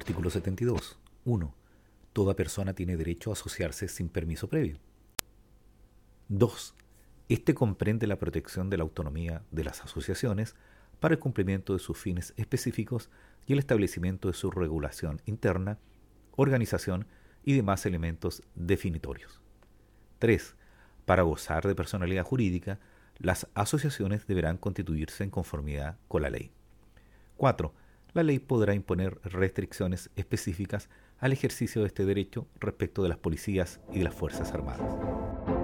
Artículo 72. 1. Toda persona tiene derecho a asociarse sin permiso previo. 2. Este comprende la protección de la autonomía de las asociaciones para el cumplimiento de sus fines específicos y el establecimiento de su regulación interna, organización y demás elementos definitorios. 3. Para gozar de personalidad jurídica, las asociaciones deberán constituirse en conformidad con la ley. 4 la ley podrá imponer restricciones específicas al ejercicio de este derecho respecto de las policías y de las Fuerzas Armadas.